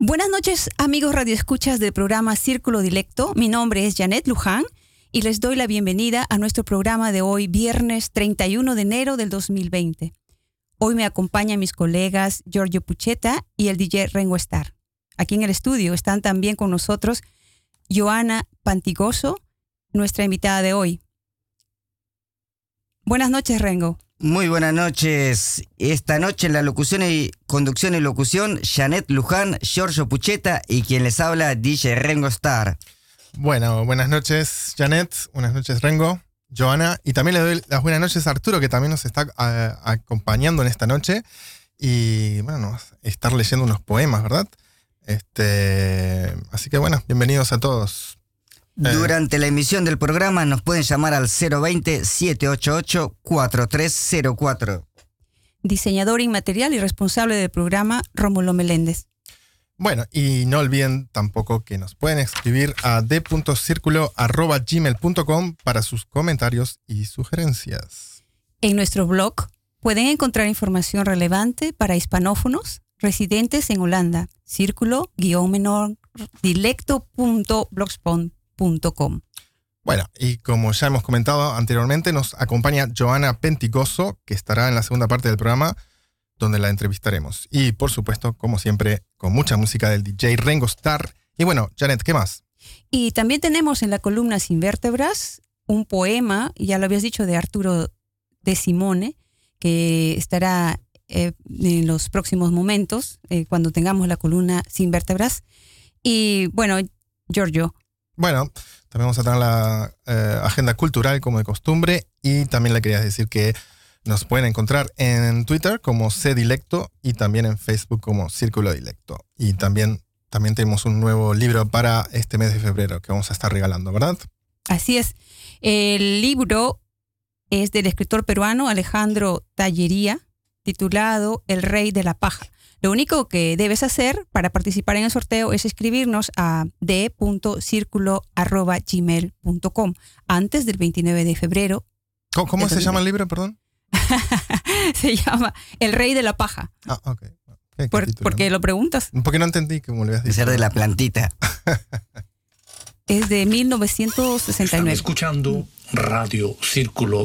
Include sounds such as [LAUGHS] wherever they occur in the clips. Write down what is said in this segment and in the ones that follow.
Buenas noches, amigos radioescuchas del programa Círculo Dilecto. Mi nombre es Janet Luján y les doy la bienvenida a nuestro programa de hoy, viernes 31 de enero del 2020. Hoy me acompañan mis colegas Giorgio Pucheta y el DJ Rengo Star. Aquí en el estudio están también con nosotros Joana Pantigoso, nuestra invitada de hoy. Buenas noches, Rengo. Muy buenas noches. Esta noche en la locución y conducción y locución, Janet Luján, Giorgio Pucheta y quien les habla, DJ Rengo Star. Bueno, buenas noches, Janet. Buenas noches, Rengo. Joana. Y también le doy las buenas noches a Arturo, que también nos está acompañando en esta noche. Y bueno, estar leyendo unos poemas, ¿verdad? Este, así que bueno, bienvenidos a todos. Eh. Durante la emisión del programa nos pueden llamar al 020-788-4304. Diseñador inmaterial y responsable del programa, Rómulo Meléndez. Bueno, y no olviden tampoco que nos pueden escribir a d.circulo.gmail.com para sus comentarios y sugerencias. En nuestro blog pueden encontrar información relevante para hispanófonos residentes en Holanda. Círculo-menor bueno, y como ya hemos comentado anteriormente, nos acompaña Joana Pentigoso, que estará en la segunda parte del programa, donde la entrevistaremos. Y por supuesto, como siempre, con mucha música del DJ Rengo Star. Y bueno, Janet, ¿qué más? Y también tenemos en la columna Sin Vértebras un poema, ya lo habías dicho, de Arturo de Simone, que estará eh, en los próximos momentos, eh, cuando tengamos la columna Sin Vértebras. Y bueno, Giorgio, bueno, también vamos a tener la eh, agenda cultural como de costumbre y también le quería decir que nos pueden encontrar en Twitter como Cdilecto y también en Facebook como Círculo Dilecto. Y también, también tenemos un nuevo libro para este mes de febrero que vamos a estar regalando, ¿verdad? Así es. El libro es del escritor peruano Alejandro Tallería, titulado El Rey de la Paja. Lo único que debes hacer para participar en el sorteo es escribirnos a d.circulo.gmail.com antes del 29 de febrero. ¿Cómo, se llama el libro, perdón? [LAUGHS] se llama El Rey de la Paja. Ah, ok. ¿Por, qué lo preguntas? Porque no entendí cómo le a Ser de la plantita. [LAUGHS] es de 1969. escuchando Radio Círculo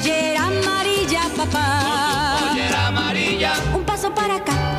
pollera amarilla, papá. Con tu pollera amarilla. Un paso para acá,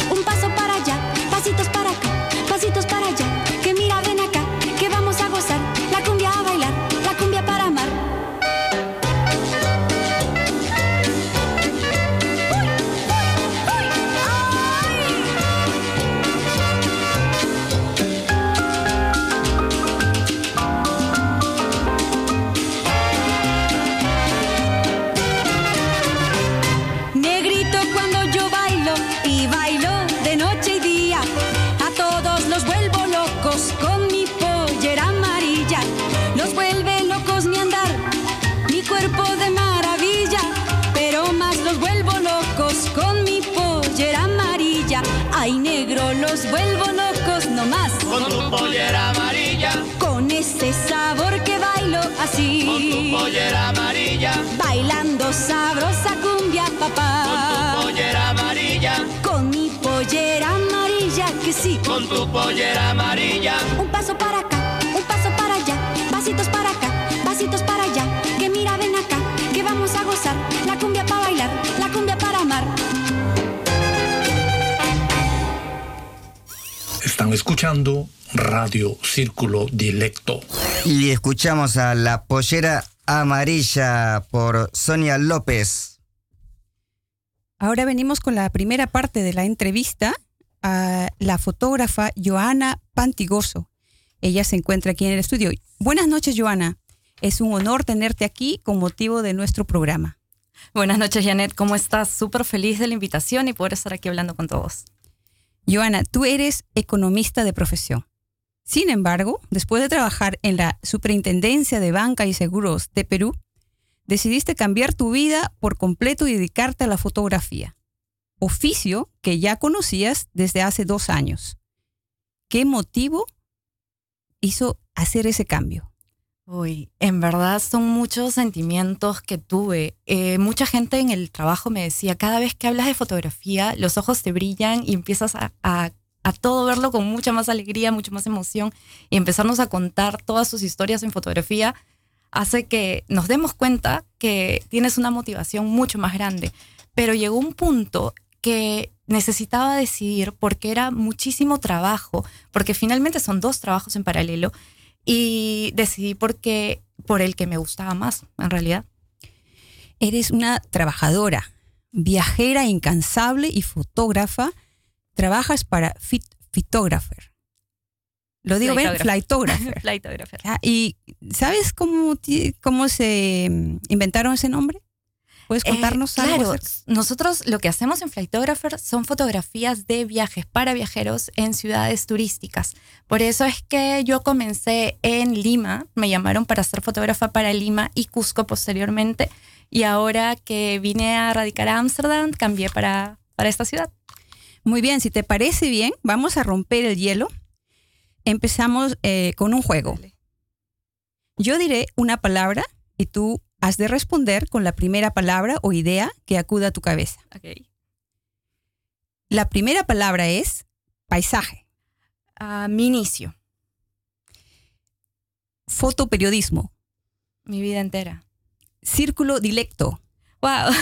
pollera amarilla, Bailando sabrosa cumbia, con tu papá. pollera amarilla, Con mi pollera amarilla, que sí. con tu pollera amarilla. Un paso para acá, un paso para allá. Pasitos para acá, pasitos para allá. Que mira, ven acá, que vamos a gozar. La cumbia para bailar, la cumbia para amar. Están escuchando Radio Círculo Dilecto. Y escuchamos a La Pollera Amarilla por Sonia López. Ahora venimos con la primera parte de la entrevista a la fotógrafa Joana Pantigoso. Ella se encuentra aquí en el estudio. Buenas noches, Joana. Es un honor tenerte aquí con motivo de nuestro programa. Buenas noches, Janet. ¿Cómo estás? Súper feliz de la invitación y poder estar aquí hablando con todos. Joana, tú eres economista de profesión. Sin embargo, después de trabajar en la Superintendencia de Banca y Seguros de Perú, decidiste cambiar tu vida por completo y dedicarte a la fotografía, oficio que ya conocías desde hace dos años. ¿Qué motivo hizo hacer ese cambio? Uy, en verdad son muchos sentimientos que tuve. Eh, mucha gente en el trabajo me decía, cada vez que hablas de fotografía, los ojos te brillan y empiezas a, a- a todo verlo con mucha más alegría, mucha más emoción y empezarnos a contar todas sus historias en fotografía hace que nos demos cuenta que tienes una motivación mucho más grande. Pero llegó un punto que necesitaba decidir porque era muchísimo trabajo, porque finalmente son dos trabajos en paralelo y decidí porque por el que me gustaba más, en realidad. Eres una trabajadora, viajera incansable y fotógrafa. Trabajas para Fit Photographer. Lo digo bien, Flightographer. Flightographer. [LAUGHS] Ah, ¿Y sabes cómo, cómo se mm, inventaron ese nombre? ¿Puedes Eh, contarnos algo? claro, acerca? nosotros lo que hacemos en Flightographer son fotografías de viajes para viajeros en ciudades turísticas. Por eso es que yo comencé en Lima, me llamaron para ser fotógrafa para Lima y Cusco posteriormente. Y ahora que vine a radicar a Ámsterdam, cambié para, para esta ciudad. Muy bien, si te parece bien, vamos a romper el hielo. Empezamos eh, con un juego. Yo diré una palabra y tú has de responder con la primera palabra o idea que acuda a tu cabeza. La primera palabra es paisaje, Ah, mi inicio, fotoperiodismo, mi vida entera. círculo dilecto, Wow.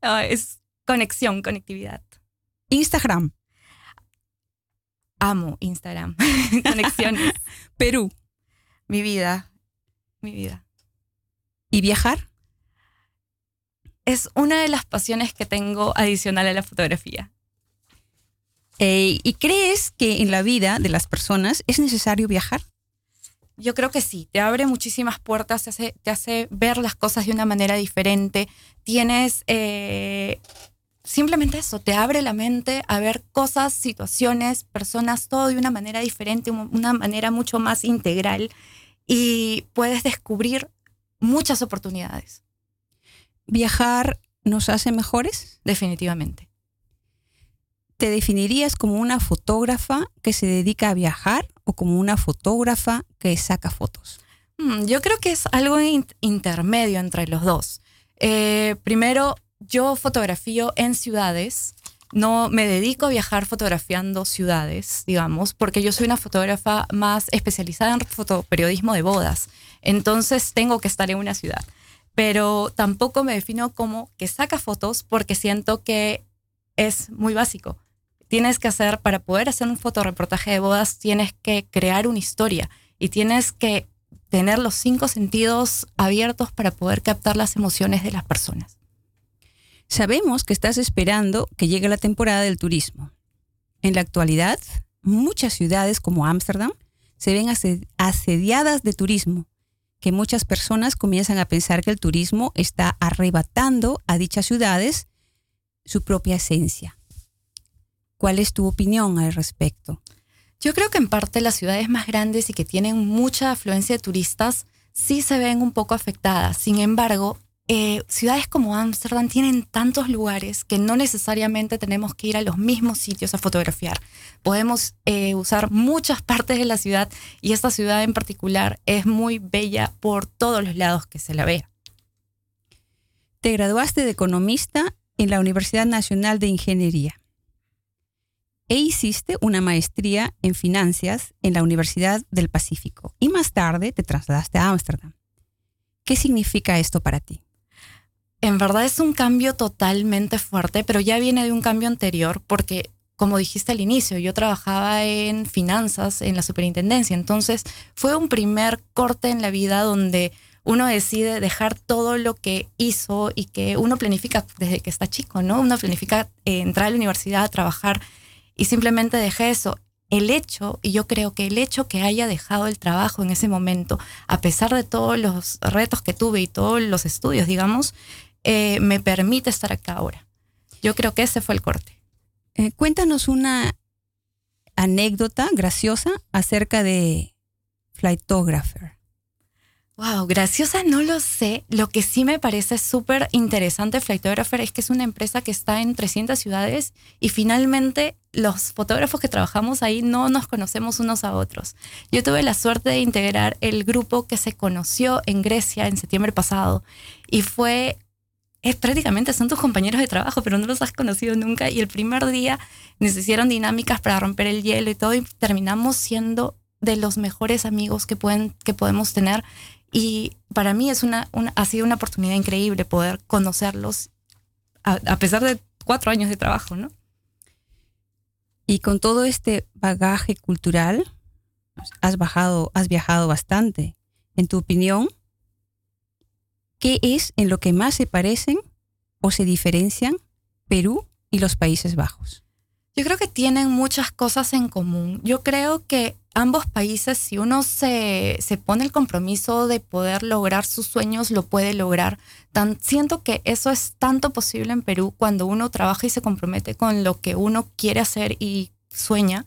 [LAUGHS] Es conexión, conectividad. Instagram, Amo Instagram. [LAUGHS] Conexiones. [LAUGHS] Perú mi vida. Mi vida. y viajar. Es una de las pasiones que tengo adicional a la fotografía. Eh, ¿Y crees que en la vida de las personas es necesario viajar? Yo creo que sí, te abre muchísimas puertas, te hace, te hace ver las cosas de una manera diferente. Tienes eh, simplemente eso, te abre la mente a ver cosas, situaciones, personas, todo de una manera diferente, un- una manera mucho más integral y puedes descubrir muchas oportunidades, ¿Viajar nos hace mejores? definitivamente. ¿Te definirías como una fotógrafa que se dedica a viajar o como una fotógrafa que saca fotos? Mm, Yo creo que es algo in- intermedio entre los dos. Eh, primero, yo fotografío en ciudades. No me dedico a viajar fotografiando ciudades, digamos, porque yo soy una fotógrafa más especializada en fotoperiodismo de bodas. Entonces tengo que estar en una ciudad. Pero tampoco me defino como que saca fotos porque siento que es muy básico. Tienes que hacer, para poder hacer un fotoreportaje de bodas, tienes que crear una historia y tienes que tener los cinco sentidos abiertos para poder captar las emociones de las personas. Sabemos que estás esperando que llegue la temporada del turismo. En la actualidad, muchas ciudades como Ámsterdam se ven ase- asediadas de turismo, que muchas personas comienzan a pensar que el turismo está arrebatando a dichas ciudades su propia esencia. ¿Cuál es tu opinión al respecto? Yo creo que en parte las ciudades más grandes y que tienen mucha afluencia de turistas sí se ven un poco afectadas. Sin embargo, eh, ciudades como Ámsterdam tienen tantos lugares que no necesariamente tenemos que ir a los mismos sitios a fotografiar. Podemos eh, usar muchas partes de la ciudad y esta ciudad en particular es muy bella por todos los lados que se la vea. Te graduaste de economista en la Universidad Nacional de Ingeniería e hiciste una maestría en finanzas en la Universidad del Pacífico y más tarde te trasladaste a Ámsterdam. ¿Qué significa esto para ti? En verdad es un cambio totalmente fuerte, pero ya viene de un cambio anterior porque, como dijiste al inicio, yo trabajaba en finanzas en la superintendencia, entonces fue un primer corte en la vida donde uno decide dejar todo lo que hizo y que uno planifica desde que está chico, ¿no? Uno planifica eh, entrar a la universidad, trabajar y simplemente dejé eso. El hecho, y yo creo que el hecho que haya dejado el trabajo en ese momento, a pesar de todos los retos que tuve y todos los estudios, digamos, eh, me permite estar acá ahora. Yo creo que ese fue el corte. Eh, cuéntanos una anécdota graciosa acerca de Flightographer. Wow, graciosa no lo sé. Lo que sí me parece súper interesante Flightographer es que es una empresa que está en 300 ciudades y finalmente los fotógrafos que trabajamos ahí no nos conocemos unos a otros. Yo tuve la suerte de integrar el grupo que se conoció en Grecia en septiembre pasado y fue es prácticamente son tus compañeros de trabajo, pero no los has conocido nunca. Y el primer día nos dinámicas para romper el hielo y todo, y terminamos siendo de los mejores amigos que, pueden, que podemos tener. Y para mí es una, ha sido una oportunidad increíble poder conocerlos a, pesar de cuatro años de trabajo, ¿no? Y con todo este bagaje cultural, has, bajado, has viajado bastante. En tu opinión, ¿qué es en lo que más se parecen o se diferencian Perú y los Países Bajos? Yo creo que tienen muchas cosas en común. Yo creo que ambos países, si uno se, se pone el compromiso de poder lograr sus sueños, lo puede lograr. Tan, siento que eso es tanto posible en Perú cuando uno trabaja y se compromete con lo que uno quiere hacer y sueña.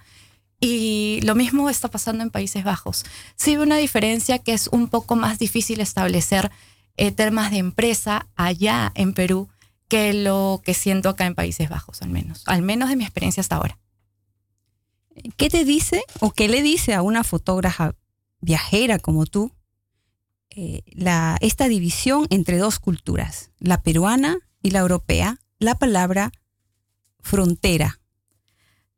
Y lo mismo está pasando en Países Bajos. Sí una diferencia que es un poco más difícil establecer eh, temas de empresa allá en Perú que lo que siento acá en Países Bajos, al menos, al menos de mi experiencia hasta ahora. ¿Qué te dice o qué le dice a una fotógrafa viajera como tú eh, la, esta división entre dos culturas, la peruana y la europea, la palabra frontera?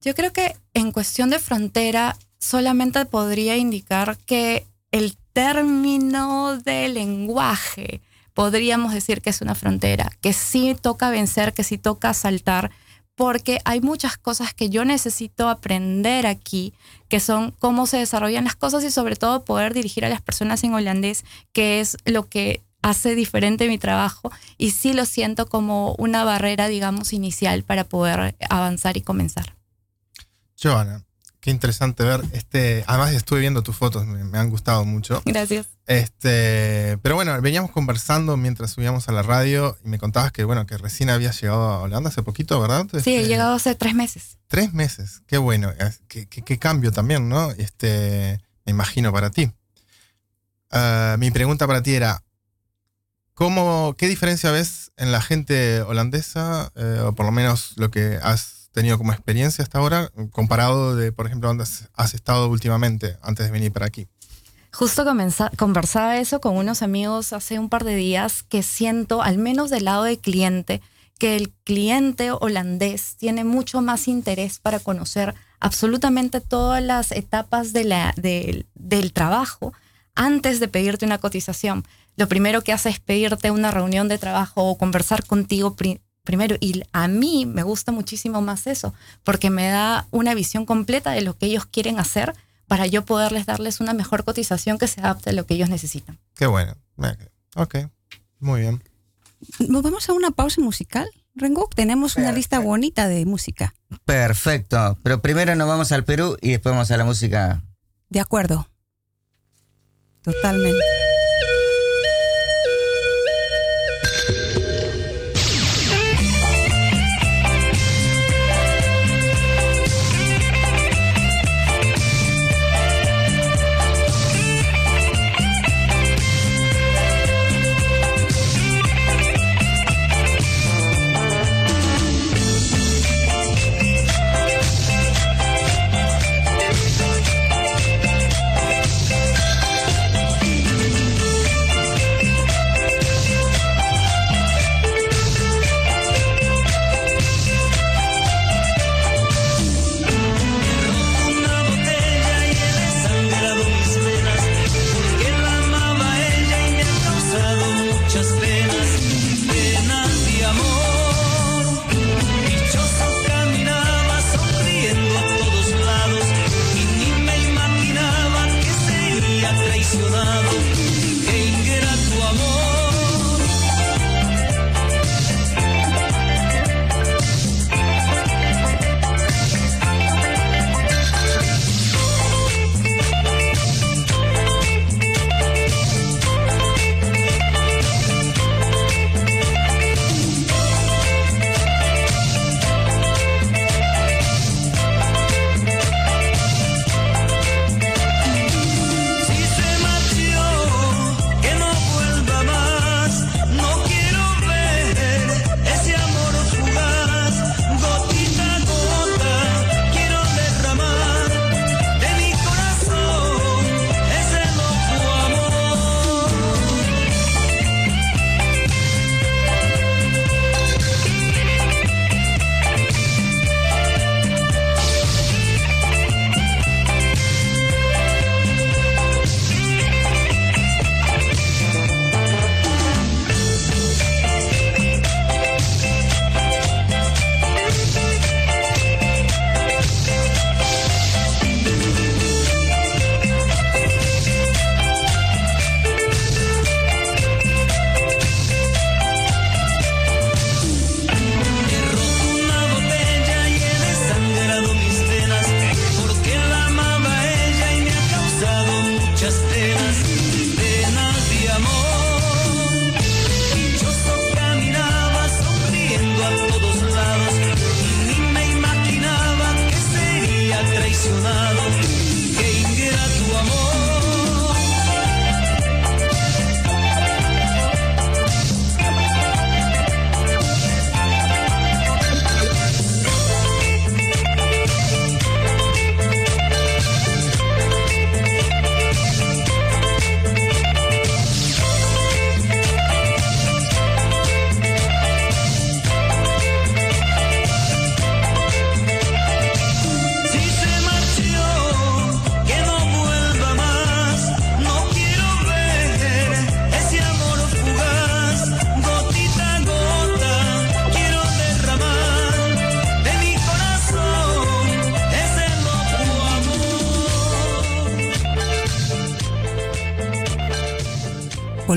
Yo creo que en cuestión de frontera solamente podría indicar que el término de lenguaje, podríamos decir que es una frontera, que sí toca vencer, que sí toca saltar, porque hay muchas cosas que yo necesito aprender aquí, que son cómo se desarrollan las cosas y sobre todo poder dirigir a las personas en holandés, que es lo que hace diferente mi trabajo y sí lo siento como una barrera, digamos, inicial para poder avanzar y comenzar. Joana, Qué interesante ver. Este, además estuve viendo tus fotos, me, han gustado mucho. Gracias. Este, pero bueno, veníamos conversando mientras subíamos a la radio y me contabas que bueno, que recién habías llegado a Holanda hace poquito, ¿verdad? Sí, he este, llegado hace tres meses. Tres meses, qué bueno, qué, qué, cambio también, ¿no? Este, me imagino para ti. Ah, mi pregunta para ti era, ¿cómo, ¿qué diferencia ves en la gente holandesa, eh, o por lo menos lo que has tenido como experiencia hasta ahora, comparado de, por ejemplo, donde has estado últimamente antes de venir para aquí? Justo conversaba eso con unos amigos hace un par de días que siento, al menos del lado del cliente, que el cliente holandés tiene mucho más interés para conocer absolutamente todas las etapas del trabajo antes de pedirte una cotización. Lo primero que hace es pedirte una reunión de trabajo o conversar contigo primero. Y a mí me gusta muchísimo más eso, porque me da una visión completa de lo que ellos quieren hacer para yo poderles darles una mejor cotización que se adapte a lo que ellos necesitan. Qué bueno. Ok, muy bien. ¿Nos vamos a una pausa musical? Rengo, tenemos una lista bonita de música. Perfecto, pero primero nos vamos al Perú y después vamos a la música. De acuerdo. Totalmente.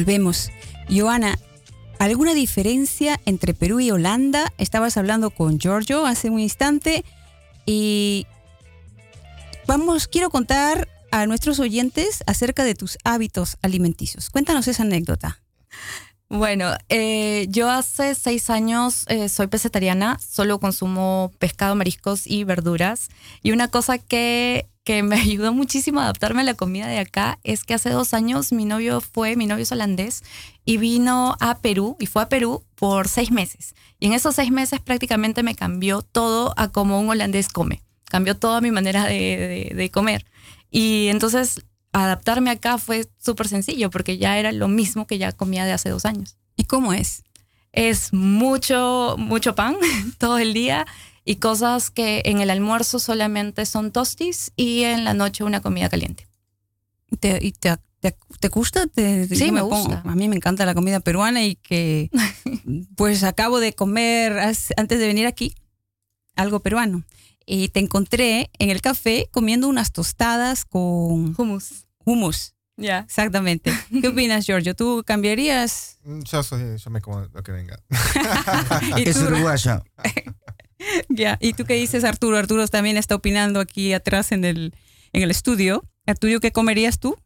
Volvemos. Joana, ¿alguna diferencia entre Perú y Holanda? Estabas hablando con Giorgio hace un instante y vamos, quiero contar a nuestros oyentes acerca de tus hábitos alimenticios. Cuéntanos esa anécdota. Bueno, eh, yo hace seis años eh, soy pescetariana, solo consumo pescado, mariscos y verduras. Y una cosa que, que me [LAUGHS] ayudó muchísimo a adaptarme a la comida de acá es que hace dos años mi novio fue, mi novio es holandés, y vino a Perú, y fue a Perú por seis meses. Y en esos seis meses prácticamente me cambió todo a como un holandés come. Cambió toda mi manera de, de- de comer. Y entonces adaptarme acá fue súper sencillo porque ya era lo mismo que ya comía de hace dos años. ¿Y cómo es? Es mucho, mucho pan [LAUGHS] todo el día y cosas que en el almuerzo solamente son tostis y en la noche una comida caliente. ¿Te, y te, te- te gusta? Te- Sí, me pongo- gusta. a mí me encanta la comida peruana y que [LAUGHS] pues acabo de comer antes de venir aquí algo peruano. Y te encontré en el café comiendo unas tostadas con Hummus. hummus. Ya. Exactamente. [LAUGHS] ¿Qué opinas, Giorgio? ¿Tú cambiarías? Mm, Yo, soy, yo me como lo que venga. [LAUGHS] ¿Y Es tú, [LAUGHS] ya. ¿Y tú qué dices, Arturo? Arturo también está opinando aquí atrás en el, en el estudio. Arturo, ¿qué comerías tú?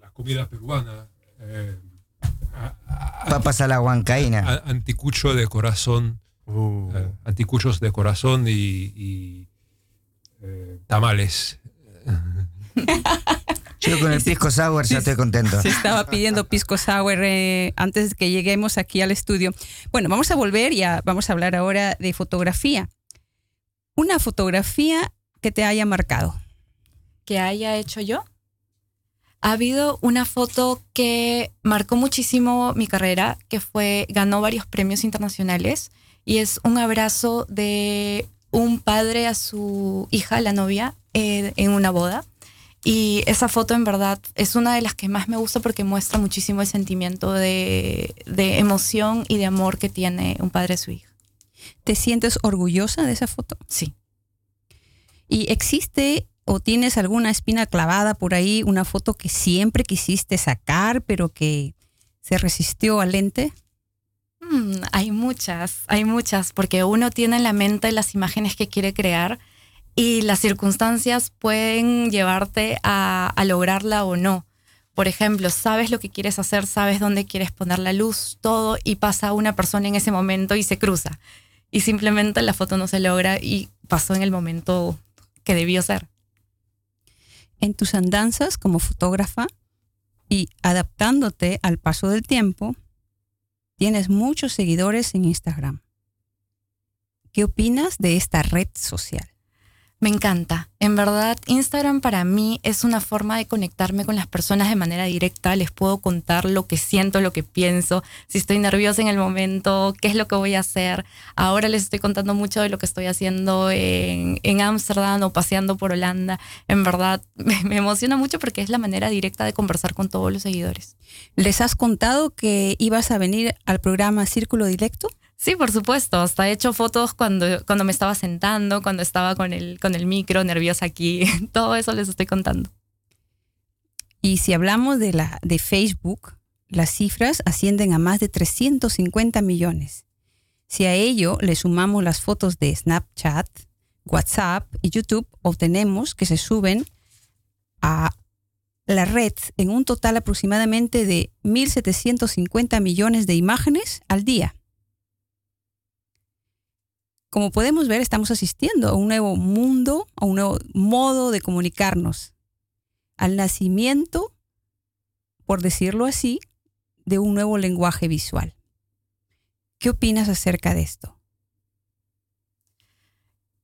la comida peruana, eh, Papas a la huancaína. a- anticucho de corazón, Uh, eh, anticuchos de corazón y, y, eh, tamales. [LAUGHS] Yo con el [LAUGHS] pisco sour ya estoy contento. Se estaba pidiendo pisco sour eh, antes de que lleguemos aquí al estudio. Bueno, vamos a volver y a- vamos a hablar ahora de fotografía. Una fotografía que te haya marcado. que haya hecho yo. Ha habido una foto que marcó muchísimo mi carrera, que fue, ganó varios premios internacionales y es un abrazo de un padre a su hija, la novia, eh, en una boda. Y esa foto en verdad es una de las que más me gusta porque muestra muchísimo el sentimiento de, de emoción y de amor que tiene un padre a su hija. ¿Te sientes orgullosa de esa foto? Sí. ¿Y existe o tienes alguna espina clavada por ahí, una foto que siempre quisiste sacar, pero que se resistió al lente? Mm, hay muchas, hay muchas, porque uno tiene en la mente las imágenes que quiere crear y las circunstancias pueden llevarte a, lograrla o no. Por ejemplo, sabes lo que quieres hacer, sabes dónde quieres poner la luz, todo, y pasa una persona en ese momento y se cruza. Y simplemente la foto no se logra y pasó en el momento que debió ser. En tus andanzas como fotógrafa y adaptándote al paso del tiempo, tienes muchos seguidores en Instagram. ¿Qué opinas de esta red social? Me encanta. En verdad, Instagram para mí es una forma de conectarme con las personas de manera directa. Les puedo contar lo que siento, lo que pienso, si estoy nerviosa en el momento, qué es lo que voy a hacer. Ahora les estoy contando mucho de lo que estoy haciendo en Ámsterdam o paseando por Holanda. En verdad, [LAUGHS] me, me emociona mucho porque es la manera directa de conversar con todos los seguidores. ¿Les has contado que ibas a venir al programa Círculo Directo? Sí, por supuesto. Hasta he hecho fotos cuando, cuando me estaba sentando, cuando estaba con el, con el micro, nerviosa aquí. [LAUGHS] Todo eso les estoy contando. Y si hablamos de, la, de Facebook, las cifras ascienden a más de 350 millones. Si a ello le sumamos las fotos de Snapchat, WhatsApp y YouTube, obtenemos que se suben a la red en un total aproximadamente de 1.750 millones de imágenes al día. Como podemos ver, estamos asistiendo a un nuevo mundo, a un nuevo modo de comunicarnos, al nacimiento, por decirlo así, de un nuevo lenguaje visual. ¿Qué opinas acerca de esto?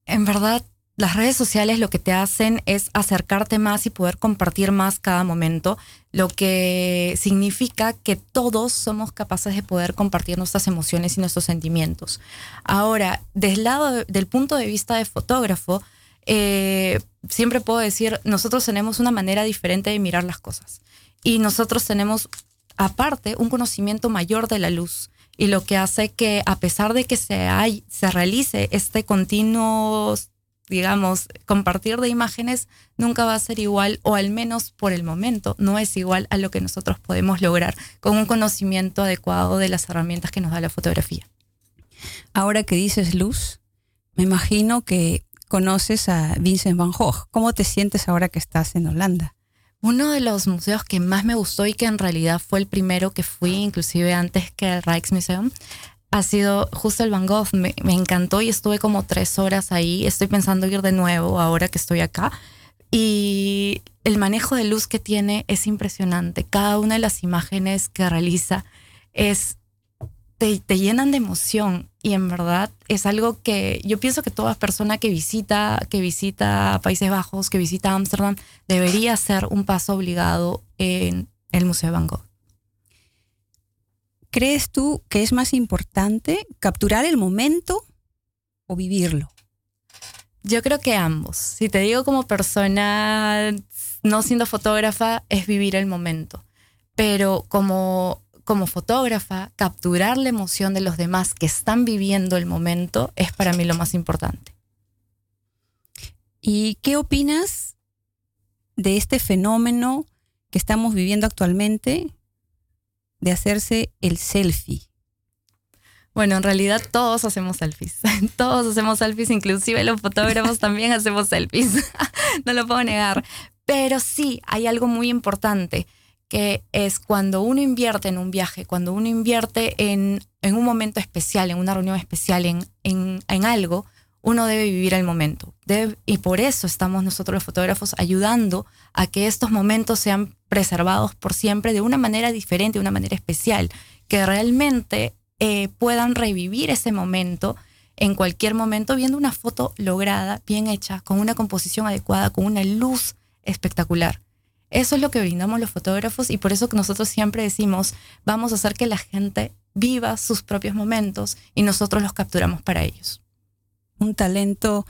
En verdad, las redes sociales lo que te hacen es acercarte más y poder compartir más cada momento, lo que significa que todos somos capaces de poder compartir nuestras emociones y nuestros sentimientos. Ahora, del lado del punto de vista de fotógrafo, eh, siempre puedo decir, nosotros tenemos una manera diferente de mirar las cosas y nosotros tenemos aparte un conocimiento mayor de la luz y lo que hace que a pesar de que se, hay, se realice este continuo digamos, compartir de imágenes nunca va a ser igual, o al menos por el momento, no es igual a lo que nosotros podemos lograr con un conocimiento adecuado de las herramientas que nos da la fotografía. Ahora que dices luz, me imagino que conoces a Vincent van Gogh. ¿Cómo te sientes ahora que estás en Holanda? Uno de los museos que más me gustó y que en realidad fue el primero que fui, inclusive antes que el Rijksmuseum, ha sido justo el Van Gogh. Me, me, encantó y estuve como tres horas ahí. Estoy pensando ir de nuevo ahora que estoy acá. Y el manejo de luz que tiene es impresionante. Cada una de las imágenes que realiza es te, te llenan de emoción y en verdad es algo que yo pienso que toda persona que visita que visita Países Bajos, que visita Ámsterdam, debería hacer un paso obligado en el Museo de Van Gogh. ¿Crees tú que es más importante capturar el momento o vivirlo? Yo creo que ambos. Si te digo como persona, no siendo fotógrafa, es vivir el momento. Pero como, como fotógrafa, capturar la emoción de los demás que están viviendo el momento es para mí lo más importante. ¿Y qué opinas de este fenómeno que estamos viviendo actualmente de hacerse el selfie? Bueno, en realidad todos hacemos selfies. [LAUGHS] Todos hacemos selfies, inclusive los fotógrafos [LAUGHS] también hacemos selfies. [LAUGHS] no lo puedo negar. Pero sí, hay algo muy importante, que es cuando uno invierte en un viaje, cuando uno invierte en, en un momento especial, en una reunión especial, en, en, en algo, uno debe vivir el momento. Debe, y por eso estamos nosotros los fotógrafos ayudando a que estos momentos sean preservados por siempre de una manera diferente, de una manera especial, que realmente eh, puedan revivir ese momento en cualquier momento viendo una foto lograda, bien hecha, con una composición adecuada, con una luz espectacular. Eso es lo que brindamos los fotógrafos y por eso que nosotros siempre decimos, vamos a hacer que la gente viva sus propios momentos y nosotros los capturamos para ellos un talento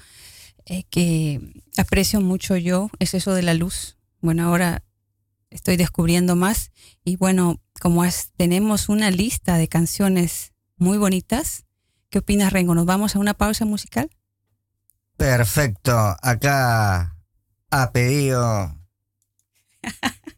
eh, que aprecio mucho yo es eso de la luz. Bueno, ahora estoy descubriendo más y bueno, como es, tenemos una lista de canciones muy bonitas, ¿qué opinas Rengo? ¿Nos vamos a una pausa musical? Perfecto, acá ha pedido [LAUGHS]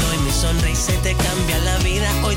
sonrisa y te cambia la vida. Hoy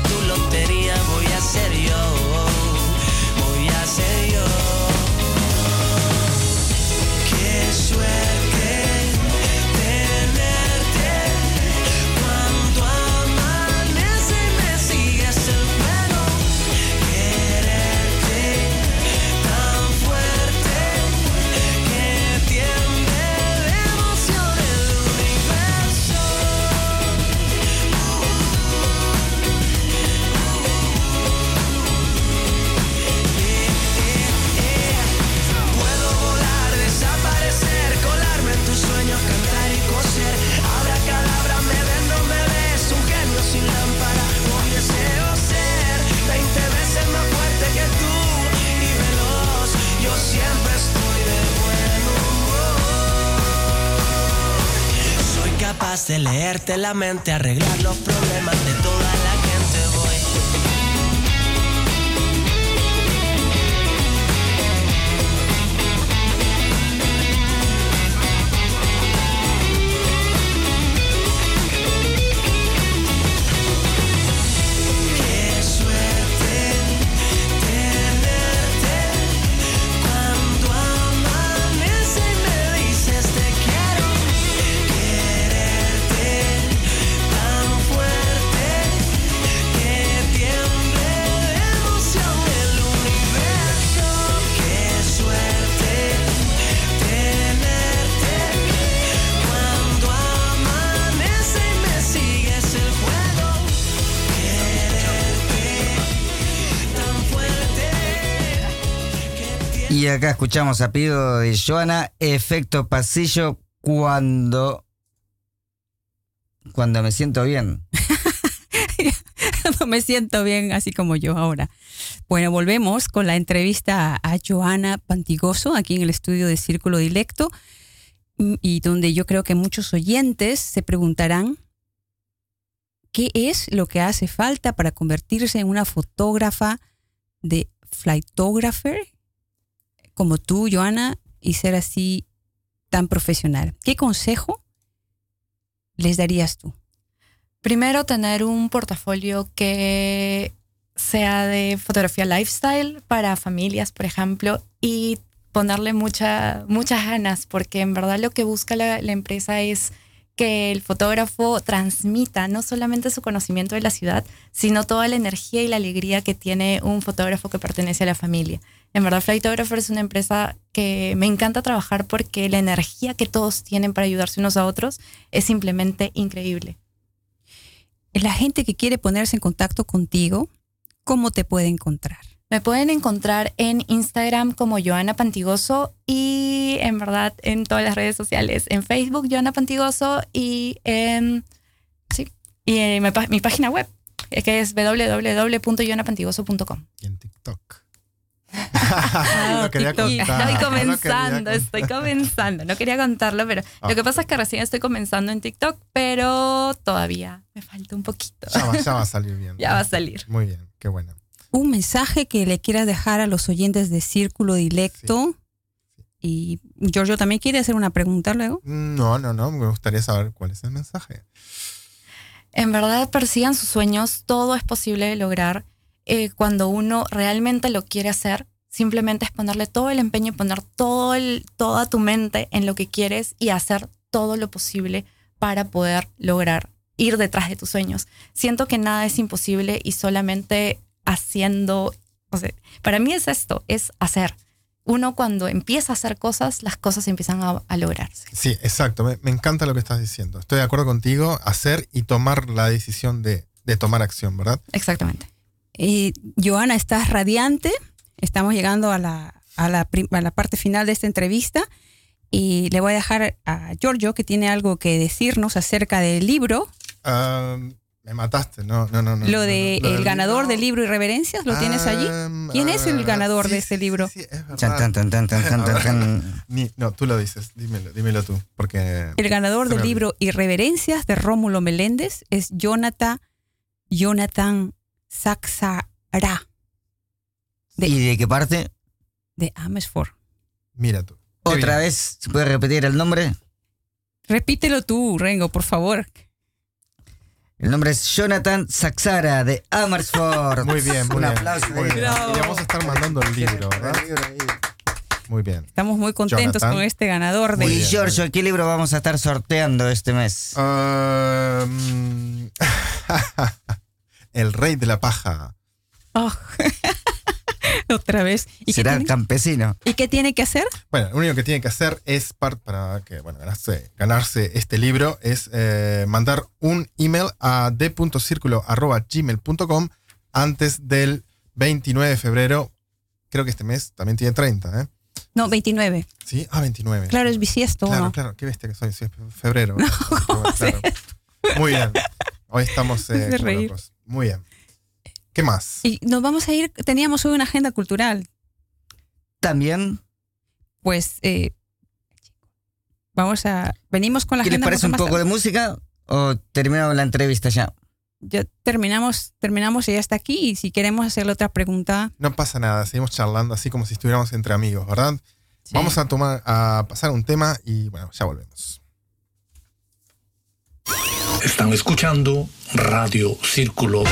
capaz de leerte la mente, arreglar los problemas de toda acá escuchamos a pedido de Joana, efecto pasillo cuando. Cuando me siento bien. [LAUGHS] no me siento bien así como yo ahora. Bueno, volvemos con la entrevista a Joana Pantigoso aquí en el estudio de Círculo Dilecto y donde yo creo que muchos oyentes se preguntarán qué es lo que hace falta para convertirse en una fotógrafa de flightographer como tú, Joana, y ser así tan profesional. ¿Qué consejo les darías tú? Primero, tener un portafolio que sea de fotografía lifestyle para familias, por ejemplo, y ponerle mucha, muchas ganas, porque en verdad lo que busca la, la empresa es que el fotógrafo transmita no solamente su conocimiento de la ciudad, sino toda la energía y la alegría que tiene un fotógrafo que pertenece a la familia. En verdad, Flightographer es una empresa que me encanta trabajar porque la energía que todos tienen para ayudarse unos a otros es simplemente increíble. La gente que quiere ponerse en contacto contigo, ¿cómo te puede encontrar? Me pueden encontrar en Instagram como Joana Pantigoso y en verdad en todas las redes sociales, en Facebook Joana Pantigoso y en sí, y en mi, página web que es www.joanapantigoso.com. Y en TikTok. Ah, [LAUGHS] Lo quería TikTok. contar, Estoy no comenzando, quería estoy comenzando. No quería contarlo, pero Ah. lo que pasa es que recién estoy comenzando en TikTok, pero todavía me falta un poquito. Ya va, ya va a [LAUGHS] salir bien. Ya va a salir. Muy bien, qué bueno. Un mensaje que le quieras dejar a los oyentes de Círculo Dilecto. Y Giorgio también quiere hacer una pregunta luego. No, no, no, me gustaría saber cuál es el mensaje. En verdad, persigan sus sueños. Todo es posible de lograr. Eh, cuando uno realmente lo quiere hacer, simplemente es ponerle todo el empeño y poner todo el- toda tu mente en lo que quieres y hacer todo lo posible para poder lograr ir detrás de tus sueños. Siento que nada es imposible y solamente haciendo, o sea, para mí es esto, es hacer. Uno cuando empieza a hacer cosas, las cosas empiezan a, a lograrse. Sí, exacto. Me, me encanta lo que estás diciendo. Estoy de acuerdo contigo. Hacer y tomar la decisión de, de tomar acción, ¿verdad? Exactamente. Eh, Joana, estás radiante. Estamos llegando a la, a, la, a la parte final de esta entrevista. Y le voy a dejar a Giorgio que tiene algo que decirnos acerca del libro. Ah, me mataste. No, no, no. no lo de no, el del ganador libro. del libro Irreverencias, ¿lo tienes allí? ¿Quién es el ganador sí, de este libro? Sí, es verdad. Chan, tan, tan, tan, tan, tan, tan, [LAUGHS] tan. Ni- no, tú lo dices. Dímelo, dímelo tú. Porque. El ganador del libro Irreverencias de Rómulo Meléndez es Jonathan, Jonathan Saxara ¿Y de qué parte? de Amersfoort. Mira tú. Otra vez, ¿se puede repetir el nombre? Repítelo tú, Rengo, por favor. El nombre es Jonathan Saxara de Amersfoort. Muy bien, muy Un bien. aplauso. Muy bien. Y vamos a estar mandando el libro, ¿verdad? Muy bien. Estamos muy contentos Jonathan. con este ganador de... Y Giorgio, ¿qué libro vamos a estar sorteando este mes? [LAUGHS] El rey de la paja. Oh. [LAUGHS] [LAUGHS] Otra vez. ¿Y Será tiene, campesino. ¿Y qué tiene que hacer? Bueno, lo único que tiene que hacer es par- para que bueno, ganarse, ganarse este libro es eh, mandar un email a d.circulo.gmail.com antes del 29 de febrero. Creo que este mes también tiene 30, ¿eh? No, 29. ¿Sí? Ah, 29. Claro, es bisiesto. Claro, ¿no? claro, qué bestia que soy, sí, es febrero. [LAUGHS] Claro. Muy bien. Hoy estamos [LAUGHS] eh. Muy bien. ¿Qué más? Y nos vamos a ir, teníamos hoy una agenda cultural. También, Pues eh, vamos a, venimos con la ¿qué les agenda. parece un mucho más poco de música o terminamos la entrevista ya? Ya terminamos, terminamos y ya está aquí. Y si queremos hacerle otra pregunta, No pasa nada, seguimos charlando así como si estuviéramos entre amigos, ¿verdad? Vamos a tomar, a pasar un tema y bueno, ya volvemos. Están escuchando Radio Círculo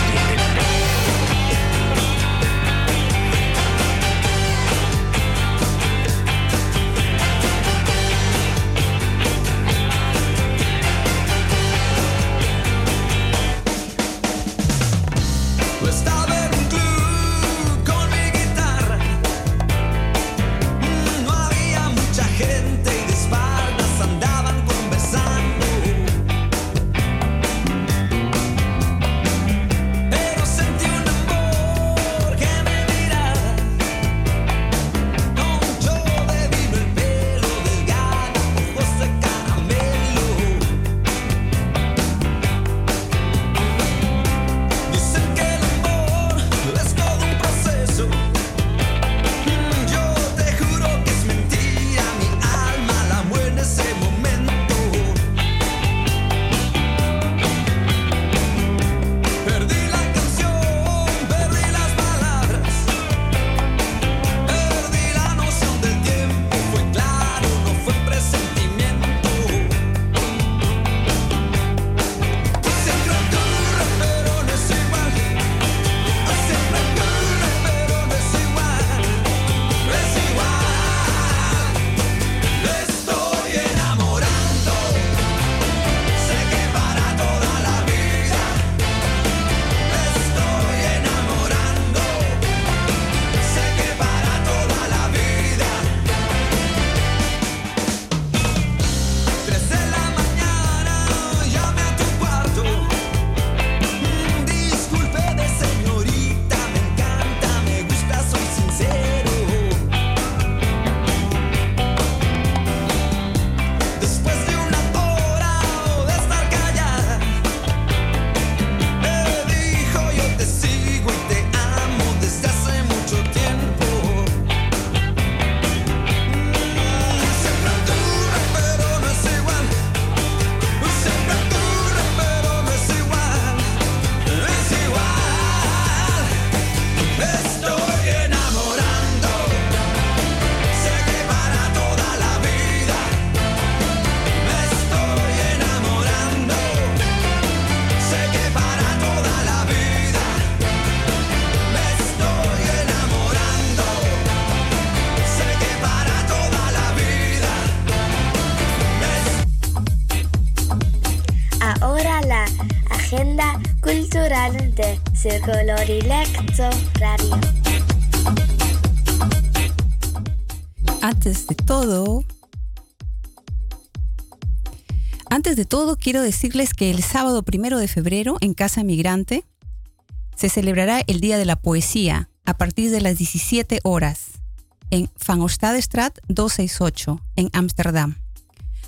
Radio. antes de todo, antes de todo quiero decirles que el sábado primero de febrero en Casa Migrante se celebrará el Día de la Poesía a partir de las 17 horas en Van Ostadstraat 268 en Ámsterdam.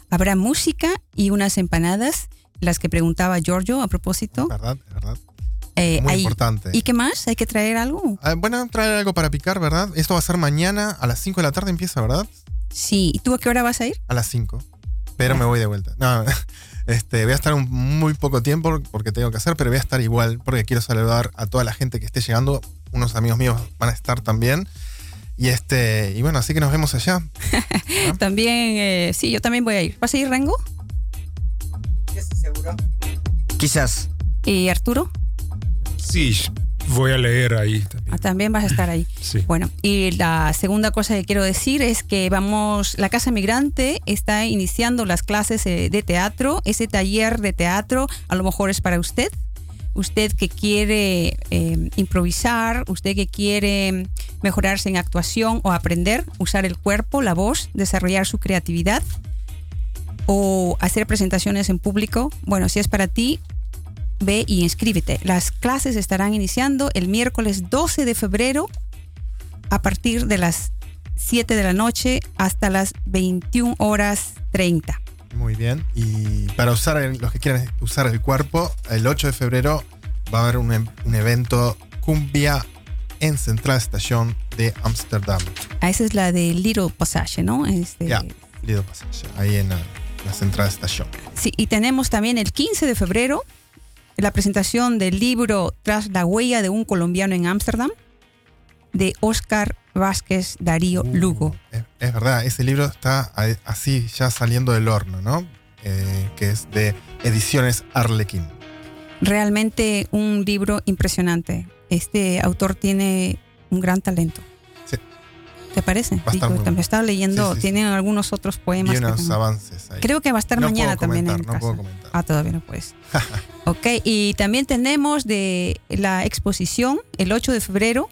Habrá música y unas empanadas, las que preguntaba Giorgio a propósito. ¿Verdad? ¿Verdad? Eh, Muy hay- importante. ¿Y qué más? ¿Hay que traer algo? Ah, bueno, traer algo para picar, ¿verdad? Esto va a ser mañana a las 5 de la tarde empieza, ¿verdad? Sí. ¿Y tú a qué hora vas a ir? A las 5. Pero me voy de vuelta. No, [LAUGHS] este, voy a estar un muy poco tiempo porque tengo que hacer, pero voy a estar igual porque quiero saludar a toda la gente que esté llegando. Unos amigos míos van a estar también. Y este, y bueno, así que nos vemos allá. [LAUGHS] También, eh, sí, yo también voy a ir. ¿Vas a ir, Rengo? Quizás. ¿Y Arturo? Sí, voy a leer ahí también. Ah, también vas a estar ahí. Sí. Bueno, y la segunda cosa que quiero decir es que vamos, la Casa Migrante está iniciando las clases eh, de teatro. Ese taller de teatro a lo mejor es para usted. Usted que quiere eh, improvisar, usted que quiere mejorarse en actuación o aprender, usar el cuerpo, la voz, desarrollar su creatividad o hacer presentaciones en público. Bueno, si es para ti, ve y inscríbete. Las clases estarán iniciando el miércoles 12 de febrero a partir de las 7 de la noche hasta las 21 horas 30. Muy bien. Y para usar el- los que quieran usar el cuerpo, el 8 de febrero va a haber un, un evento cumbia en Central Station de Ámsterdam. Ah, esa es la de Little Passage, ¿no? Este, Ya, Lido Passage, ahí en la, la Central Station. Sí, y tenemos también el 15 de febrero la presentación del libro Tras la huella de un colombiano en Ámsterdam de Oscar Vázquez Darío Lugo. Es, es verdad, ese libro está así ya saliendo del horno, ¿no? Eh, que es de Ediciones Arlequín. Realmente un libro impresionante. Este autor tiene un gran talento. ¿Te parece? Va a estar Digo, muy también bueno. estaba leyendo, Sí, sí, sí. tienen algunos otros poemas. Y unos avances ahí. Creo que va a estar No mañana puedo también en no casa. puedo comentar. Ah, todavía no puedes. [LAUGHS] ok, y también tenemos de la exposición el 8 de febrero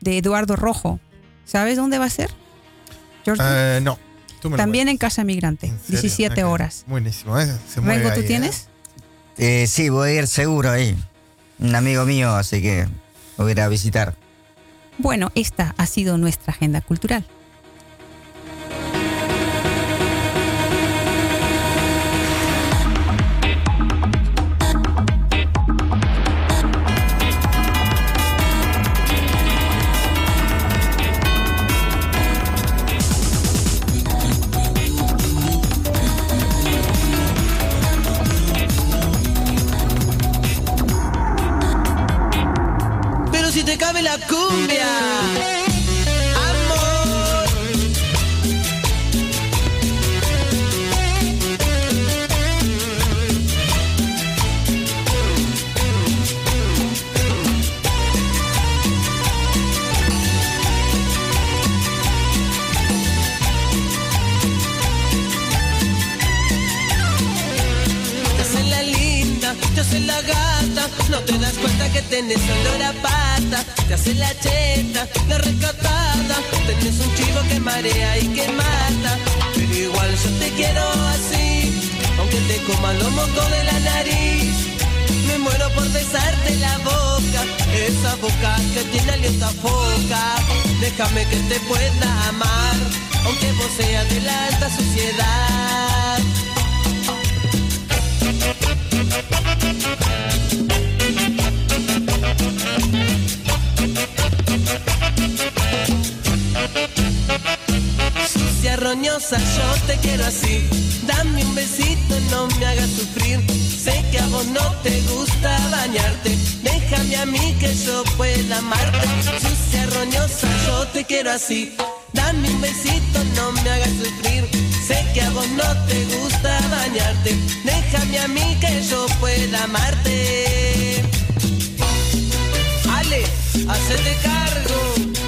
de Eduardo Rojo. ¿Sabes dónde va a ser? George? Eh, no, tú me lo también en Casa Migrante, ¿En serio? 17 Ok. horas. Buenísimo, ¿eh? Se mueve Rengo, ¿tú ahí, ¿eh? tienes? Eh, sí, voy a ir seguro ahí. Un amigo mío, así que lo voy a ir a visitar. Bueno, esta ha sido nuestra agenda cultural. Te gusta bañarte. Déjame a mí que yo pueda amarte. Sucia roñosa, yo te quiero así. Dame un besito, no me hagas sufrir. Sé que a vos no te gusta bañarte. Déjame a mí que yo pueda amarte. Ale, hacete cargo.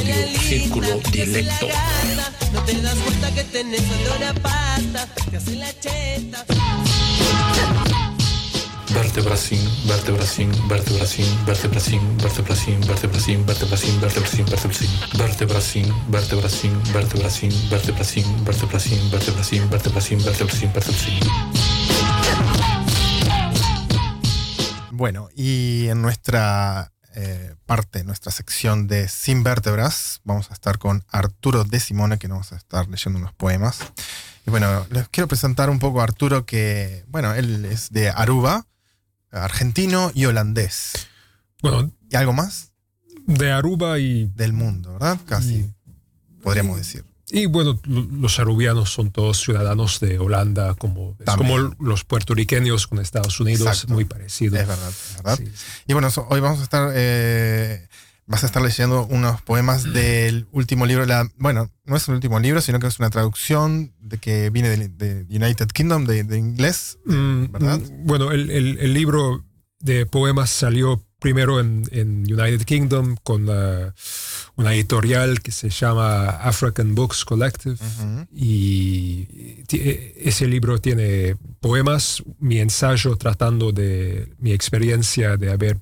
Radio Círculo Dilecto. No te das cuenta que tenés olor a pata. Te hace la cheta. Vertebracín, vertebracín, vertebracín, vertebracín, vertebracín, vertebracín, vertebracín, vertebracín, vertebracín, vertebracín, vertebracín, vertebracín, vertebracín, vertebracín, vertebracín, vertebracín, vertebracín, vertebracín. Bueno, y en nuestra eh, parte, nuestra sección de Sin Vértebras, vamos a estar con Arturo De Simone, que nos vamos a estar leyendo unos poemas. Y bueno, les quiero presentar un poco a Arturo, que, bueno, él es de Aruba, argentino y holandés. Bueno, ¿Y algo más? De Aruba y... Del mundo, ¿verdad? Casi, podríamos decir. Y bueno, lo- los arubianos son todos ciudadanos de Holanda, como, es como los puertorriqueños con Estados Unidos, Exacto. muy parecido. Es verdad, es verdad. Y bueno, so- hoy vamos a estar, eh, vas a estar leyendo unos poemas del último libro, la, bueno, no es el último libro, sino que es una traducción de que viene de, de United Kingdom, de, de inglés, Mm, ¿verdad? mm, Bueno, el, el- el libro de poemas salió primero en, en United Kingdom con uh, una editorial que se llama African Books Collective y eh, ese libro tiene poemas, mi ensayo tratando de mi experiencia de haber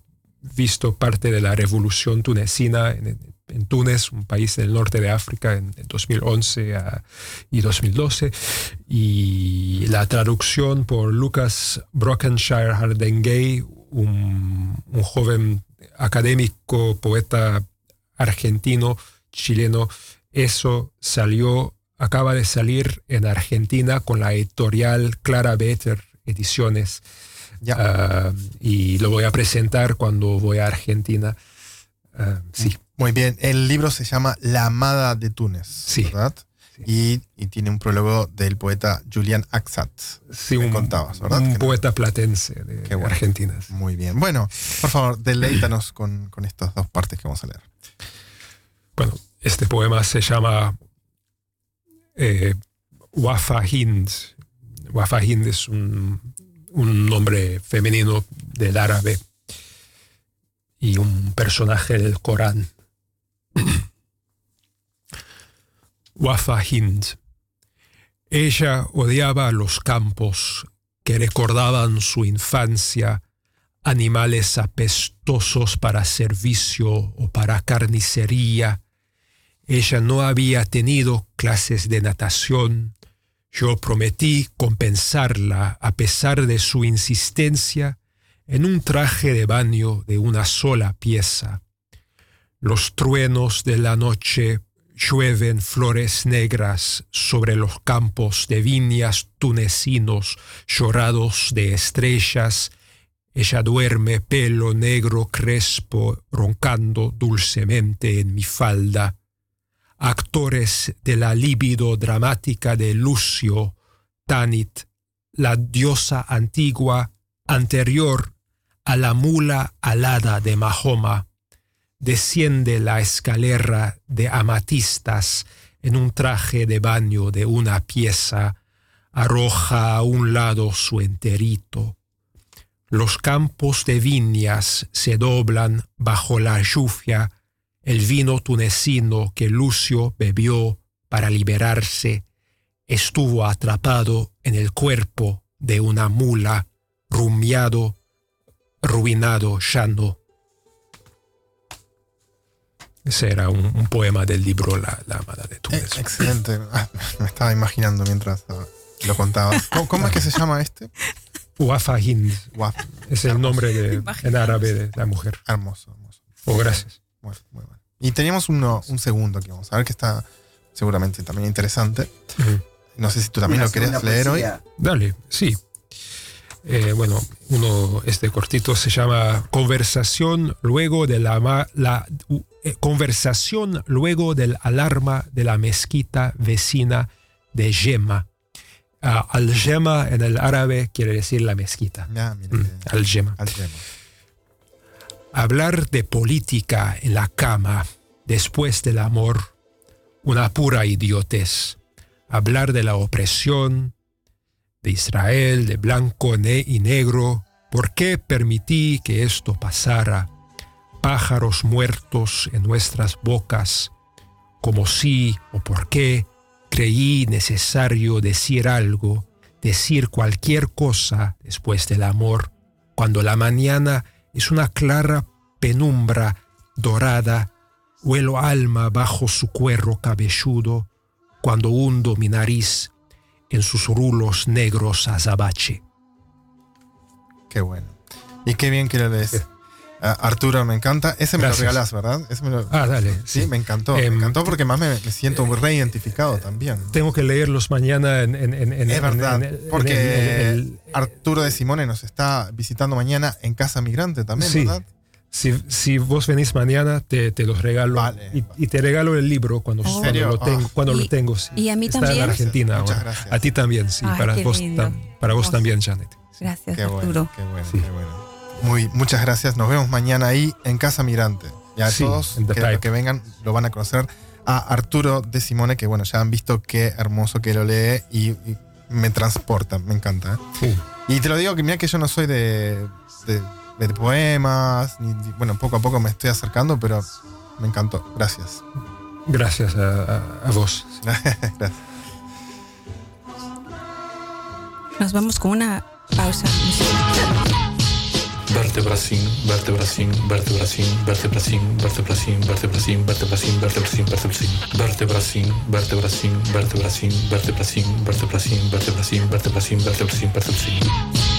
visto parte de la revolución tunecina en, en Túnez, un país del norte de África, en, en 2011 a- y 2012, y la traducción por Lucas Brockenshire Hardengay, un, un joven académico, poeta argentino, chileno, eso salió, acaba de salir en Argentina con la editorial Clara Better Ediciones. Ah, y lo voy a presentar cuando voy a Argentina. Ah, sí. Muy bien, el libro se llama La Amada de Túnez, ¿verdad? Y, y tiene un prólogo del poeta Julian Axat. Sí, me un, contabas, ¿verdad? un Que- poeta platense de Qué bueno. Argentina. Muy bien. Bueno, por favor, deleítanos [CLEARS THROAT] con, con estas dos partes que vamos a leer. Bueno, este poema se llama eh, Wafa Hind. Wafa Hind es un, un nombre femenino del árabe y un personaje del Corán. [CLEARS THROAT] Wafa Hind. Ella odiaba los campos que recordaban su infancia, animales apestosos para servicio o para carnicería. Ella no había tenido clases de natación. Yo prometí compensarla a pesar de su insistencia en un traje de baño de una sola pieza. Los truenos de la noche llueven flores negras sobre los campos de viñas tunecinos llorados de estrellas. Ella duerme pelo negro crespo roncando dulcemente en mi falda. Actores de la libido dramática de Lucio, Tanit, la diosa antigua anterior a la mula alada de Mahoma, desciende la escalera de amatistas en un traje de baño de una pieza, arroja a un lado su enterito. Los campos de viñas se doblan bajo la lluvia, el vino tunecino que Lucio bebió para liberarse estuvo atrapado en el cuerpo de una mula, rumiado, ruinado, llano. Ese era un, un poema del libro La, la Amada de Túnez. Excelente. Ah, me estaba imaginando mientras ah, lo contabas. ¿Cómo, cómo es que se llama este? Wafa Hind. Wafa. Es el nombre de, en árabe de la mujer. Hermoso, hermoso. Oh, gracias. Muy, muy bueno. Y teníamos uno, un segundo que vamos a ver que está seguramente también interesante. No sé si tú también Una lo segunda leer hoy. Dale, sí. Eh, bueno, uno, este cortito se llama Conversación luego de la, eh, conversación luego del alarma de la mezquita vecina de Yema. Ah, Al-Yema en el árabe quiere decir la mezquita. Mira Mm. Al-Yema. Hablar de política en la cama después del amor, una pura idiotez. Hablar de la opresión de Israel, de blanco y negro, ¿por qué permití que esto pasara? Pájaros muertos en nuestras bocas, como si o por qué creí necesario decir algo, decir cualquier cosa después del amor, cuando la mañana es una clara penumbra dorada, huelo alma bajo su cuero cabelludo, cuando hundo mi nariz en sus rulos negros azabache. Qué bueno. Y qué bien que lo lees. Ah, Arturo, me encanta. Ese me Gracias. lo regalás, ¿verdad? Ese me lo- Ah, dale. Sí, me encantó. Em, me encantó porque más me, me siento reidentificado también. Tengo que leerlos mañana en... en- en- en- Es verdad, porque Arturo de Simone nos está visitando mañana en Casa Migrante también, Sí. ¿verdad? Si, si vos venís mañana, te, te los regalo. y, y te regalo el libro cuando, Oh. cuando lo tengo. Ah. Cuando Y- lo tengo sí. y a mí Está también. en Argentina Muchas ahora. gracias. A ti también, sí. Ay, para vos, tam- para vos Vos. también, Janet. Gracias, Qué bueno, Arturo. qué bueno, Sí. qué bueno. Muy, muchas gracias. Nos vemos mañana ahí en Casa Mirante. Y a Sí, todos que, que vengan lo van a conocer. A Arturo de Simone, que bueno, ya han visto qué hermoso que lo lee y, y me transporta, me encanta. ¿eh? Uh, Y te lo digo que mira que yo no soy de, de, de poemas, ni, ni- bueno, poco a poco me estoy acercando, pero me encantó. Gracias. gracias a, a- a vos. Gracias. Nos vamos con una pausa musical. Vertebracin, vertebracin, vertebracin, vertebracin, vertebracin, vertebracin, vertebracin, vertebracin, vertebracin, vertebracin, vertebracin, vertebracin, vertebracin, vertebracin, vertebracin, vertebracin, vertebracin, vertebracin. Y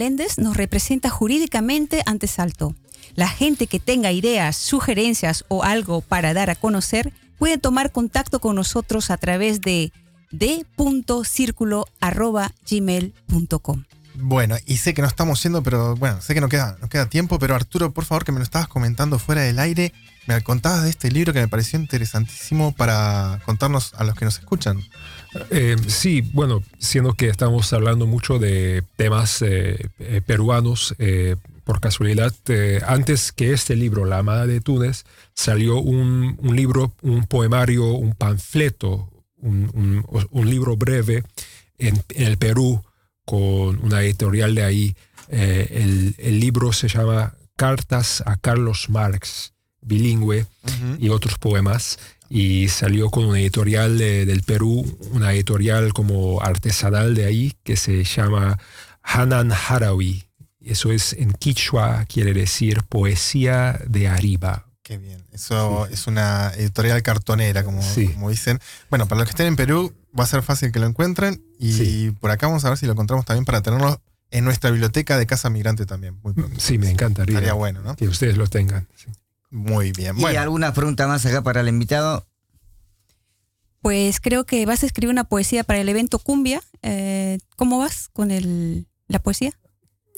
Meléndez nos representa jurídicamente ante Salto. La gente que tenga ideas, sugerencias o algo para dar a conocer puede tomar contacto con nosotros a través de d.circulo.gmail.com. Bueno, y sé que no estamos yendo, pero bueno, sé que no queda, no queda tiempo, pero Arturo, por favor, que me lo estabas comentando fuera del aire, me contabas de este libro que me pareció interesantísimo para contarnos a los que nos escuchan. Eh, sí, bueno, siendo que estamos hablando mucho de temas eh, eh, peruanos, eh, por casualidad, antes que este libro, La Amada de Túnez, salió un, libro, un poemario, un panfleto, un, libro breve en, el Perú con una editorial de ahí. El libro se llama Cartas a Carlos Marx, bilingüe, y otros poemas. Y salió con una editorial de- del Perú, una editorial como artesanal de ahí, que se llama Hanan Harawi. Eso es en quichua, quiere decir poesía de arriba. Qué bien. Eso es una editorial cartonera, como, Sí. como dicen. Bueno, para los que estén en Perú, va a ser fácil que lo encuentren. Y Sí. por acá vamos a ver si lo encontramos también para tenerlo en nuestra biblioteca de Casa Migrante también. Muy pronto. Sí, me encantaría Estaría bueno, ¿no? que ustedes lo tengan. Muy bien. ¿Y Bueno, alguna pregunta más acá para el invitado? Pues creo que vas a escribir una poesía para el evento Cumbia. Eh, ¿Cómo vas con el, la poesía?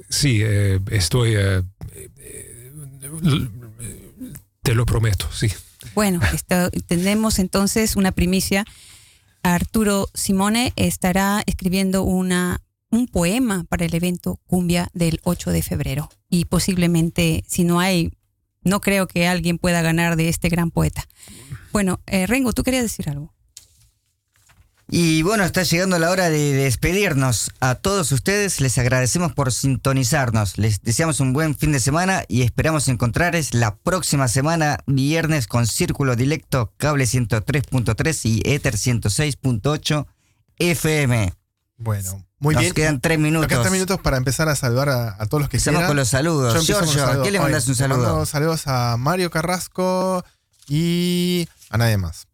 Sí, eh, estoy... eh, eh, te lo prometo, sí. Bueno, tenemos entonces una primicia. Arturo Simone estará escribiendo una, un poema para el evento Cumbia del 8 de febrero. Y posiblemente, si no hay, no creo que alguien pueda ganar de este gran poeta. Bueno, eh, Rengo, tú querías decir algo. Y bueno, está llegando la hora de despedirnos. A todos ustedes les agradecemos por sintonizarnos. Les deseamos un buen fin de semana y esperamos encontrarles la próxima semana, viernes, con Círculo Directo, cable 103.3 y Ether 106.8 FM. Bueno. Muy Nos bien. quedan tres minutos. Nos quedan tres minutos para empezar a saludar a, a todos los que Empezamos quieran. con los saludos. Yo Giorgio, ¿a saludos. quién le mandás Oye, un saludo? mando saludos a Mario Carrasco y a nadie más.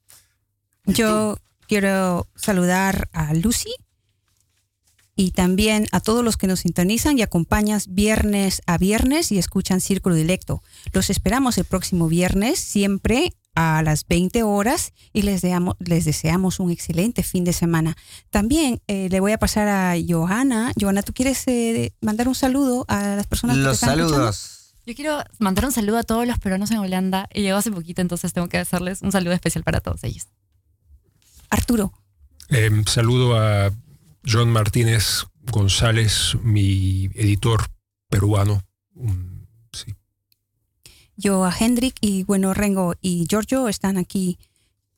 Yo quiero saludar a Lucy y también a todos los que nos sintonizan y acompañas viernes a viernes y escuchan Círculo Directo. Los esperamos el próximo viernes, siempre a las 20 horas y les, deamos- les deseamos un excelente fin de semana. También eh, le voy a pasar a Johanna. Johanna, ¿tú quieres eh, mandar un saludo a las personas que te Los están escuchando? saludos. Yo quiero mandar un saludo a todos los peruanos en Holanda. Y llegó hace poquito, entonces tengo que hacerles un saludo especial para todos ellos. Arturo. Eh, saludo a John Martínez González, mi editor peruano. Un-. Yo a Hendrik y bueno, Rengo y Giorgio están aquí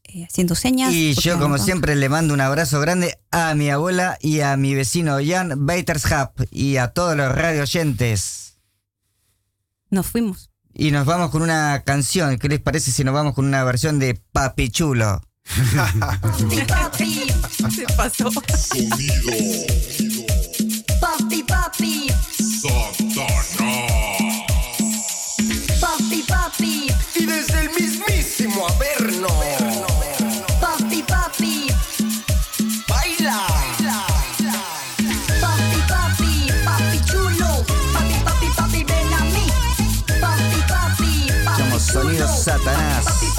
eh, haciendo señas. Y yo, como no- siempre, le mando un abrazo grande a mi abuela y a mi vecino Jan Beitershap y a todos los radio oyentes. Nos fuimos. Y nos vamos con una canción. ¿Qué les parece si nos vamos con una versión de Papi Chulo? [LAUGHS] Papi, Se pasó. Somos Sonido chulo, Satanás.